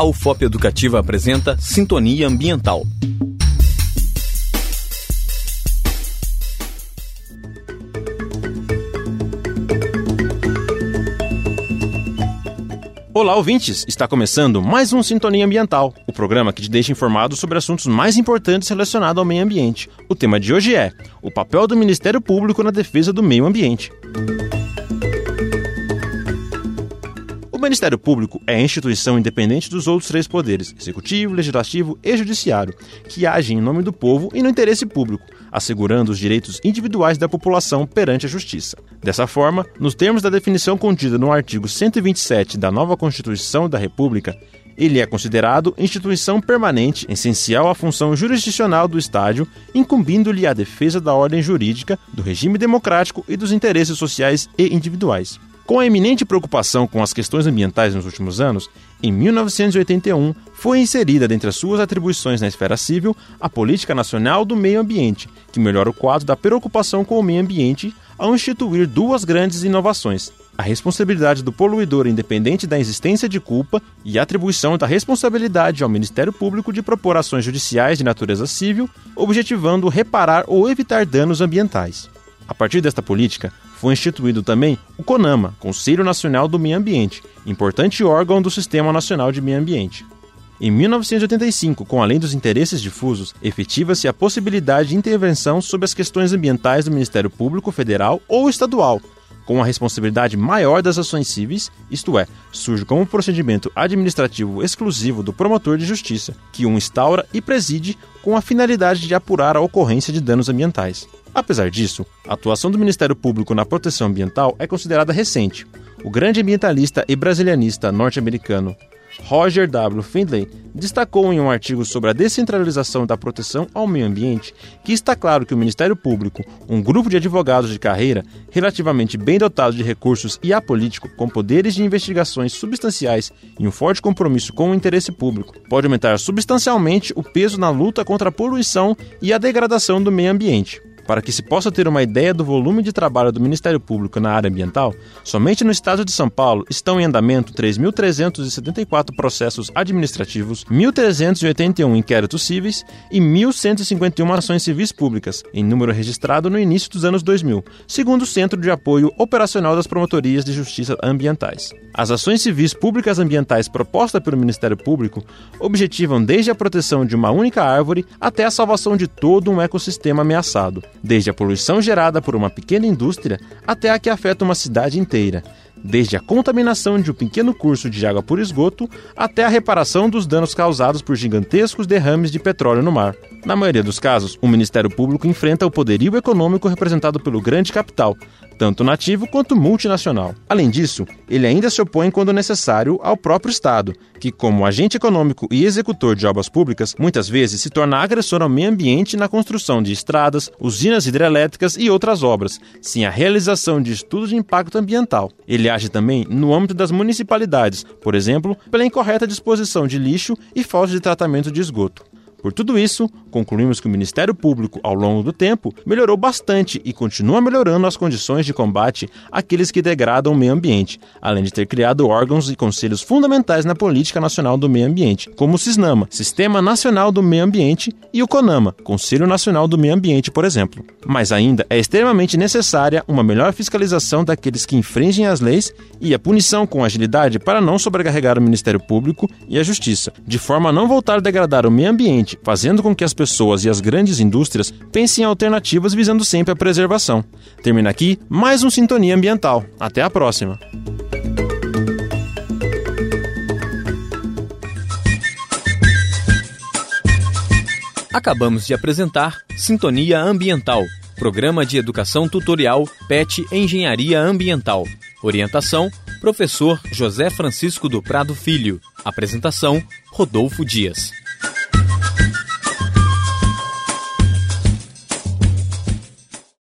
A UFOP Educativa apresenta Sintonia Ambiental. Olá, ouvintes! Está começando mais um Sintonia Ambiental, o programa que te deixa informado sobre assuntos mais importantes relacionados ao meio ambiente. O tema de hoje é o papel do Ministério Público na defesa do meio ambiente. Ministério Público é instituição independente dos outros três poderes, executivo, legislativo e judiciário, que age em nome do povo e no interesse público, assegurando os direitos individuais da população perante a justiça. Dessa forma, nos termos da definição contida no artigo 127 da nova Constituição da República, ele é considerado instituição permanente, essencial à função jurisdicional do Estádio, incumbindo-lhe a defesa da ordem jurídica, do regime democrático e dos interesses sociais e individuais. Com a eminente preocupação com as questões ambientais nos últimos anos, em 1981 foi inserida dentre as suas atribuições na esfera civil a Política Nacional do Meio Ambiente, que melhora o quadro da preocupação com o meio ambiente ao instituir duas grandes inovações: a responsabilidade do poluidor independente da existência de culpa e a atribuição da responsabilidade ao Ministério Público de propor ações judiciais de natureza civil, objetivando reparar ou evitar danos ambientais. A partir desta política, foi instituído também o CONAMA, Conselho Nacional do Meio Ambiente, importante órgão do Sistema Nacional de Meio Ambiente. Em 1985, com a Lei dos Interesses Difusos, efetiva-se a possibilidade de intervenção sobre as questões ambientais do Ministério Público Federal ou Estadual, com a responsabilidade maior das ações cíveis, isto é, surge como procedimento administrativo exclusivo do promotor de justiça, que o instaura e preside com a finalidade de apurar a ocorrência de danos ambientais. Apesar disso, a atuação do Ministério Público na proteção ambiental é considerada recente. O grande ambientalista e brasilianista norte-americano Roger W. Findlay destacou em um artigo sobre a descentralização da proteção ao meio ambiente que está claro que o Ministério Público, um grupo de advogados de carreira relativamente bem dotado de recursos e apolítico, com poderes de investigações substanciais e um forte compromisso com o interesse público, pode aumentar substancialmente o peso na luta contra a poluição e a degradação do meio ambiente. Para que se possa ter uma ideia do volume de trabalho do Ministério Público na área ambiental, somente no estado de São Paulo estão em andamento 3.374 processos administrativos, 1.381 inquéritos cíveis e 1.151 ações civis públicas, em número registrado no início dos anos 2000, segundo o Centro de Apoio Operacional das Promotorias de Justiça Ambientais. As ações civis públicas ambientais propostas pelo Ministério Público objetivam desde a proteção de uma única árvore até a salvação de todo um ecossistema ameaçado desde a poluição gerada por uma pequena indústria até a que afeta uma cidade inteira, desde a contaminação de um pequeno curso de água por esgoto até a reparação dos danos causados por gigantescos derrames de petróleo no mar. Na maioria dos casos, o Ministério Público enfrenta o poderio econômico representado pelo grande capital, tanto nativo quanto multinacional. Além disso, ele ainda se opõe, quando necessário, ao próprio Estado, que, como agente econômico e executor de obras públicas, muitas vezes se torna agressor ao meio ambiente na construção de estradas, usinas hidrelétricas e outras obras, sem a realização de estudos de impacto ambiental. Ele age também no âmbito das municipalidades, por exemplo, pela incorreta disposição de lixo e falta de tratamento de esgoto. Por tudo isso, concluímos que o Ministério Público, ao longo do tempo, melhorou bastante e continua melhorando as condições de combate àqueles que degradam o meio ambiente, além de ter criado órgãos e conselhos fundamentais na política nacional do meio ambiente, como o SISNAMA, Sistema Nacional do Meio Ambiente, e o CONAMA, Conselho Nacional do Meio Ambiente, por exemplo. Mas ainda é extremamente necessária uma melhor fiscalização daqueles que infringem as leis e a punição com agilidade para não sobrecarregar o Ministério Público e a Justiça, de forma a não voltar a degradar o meio ambiente fazendo com que as pessoas e as grandes indústrias pensem em alternativas visando sempre a preservação. Termina aqui mais um Sintonia Ambiental. Até a próxima! Acabamos de apresentar Sintonia Ambiental, programa de educação tutorial PET Engenharia Ambiental. Orientação: Professor José Francisco do Prado Filho. Apresentação: Rodolfo Dias.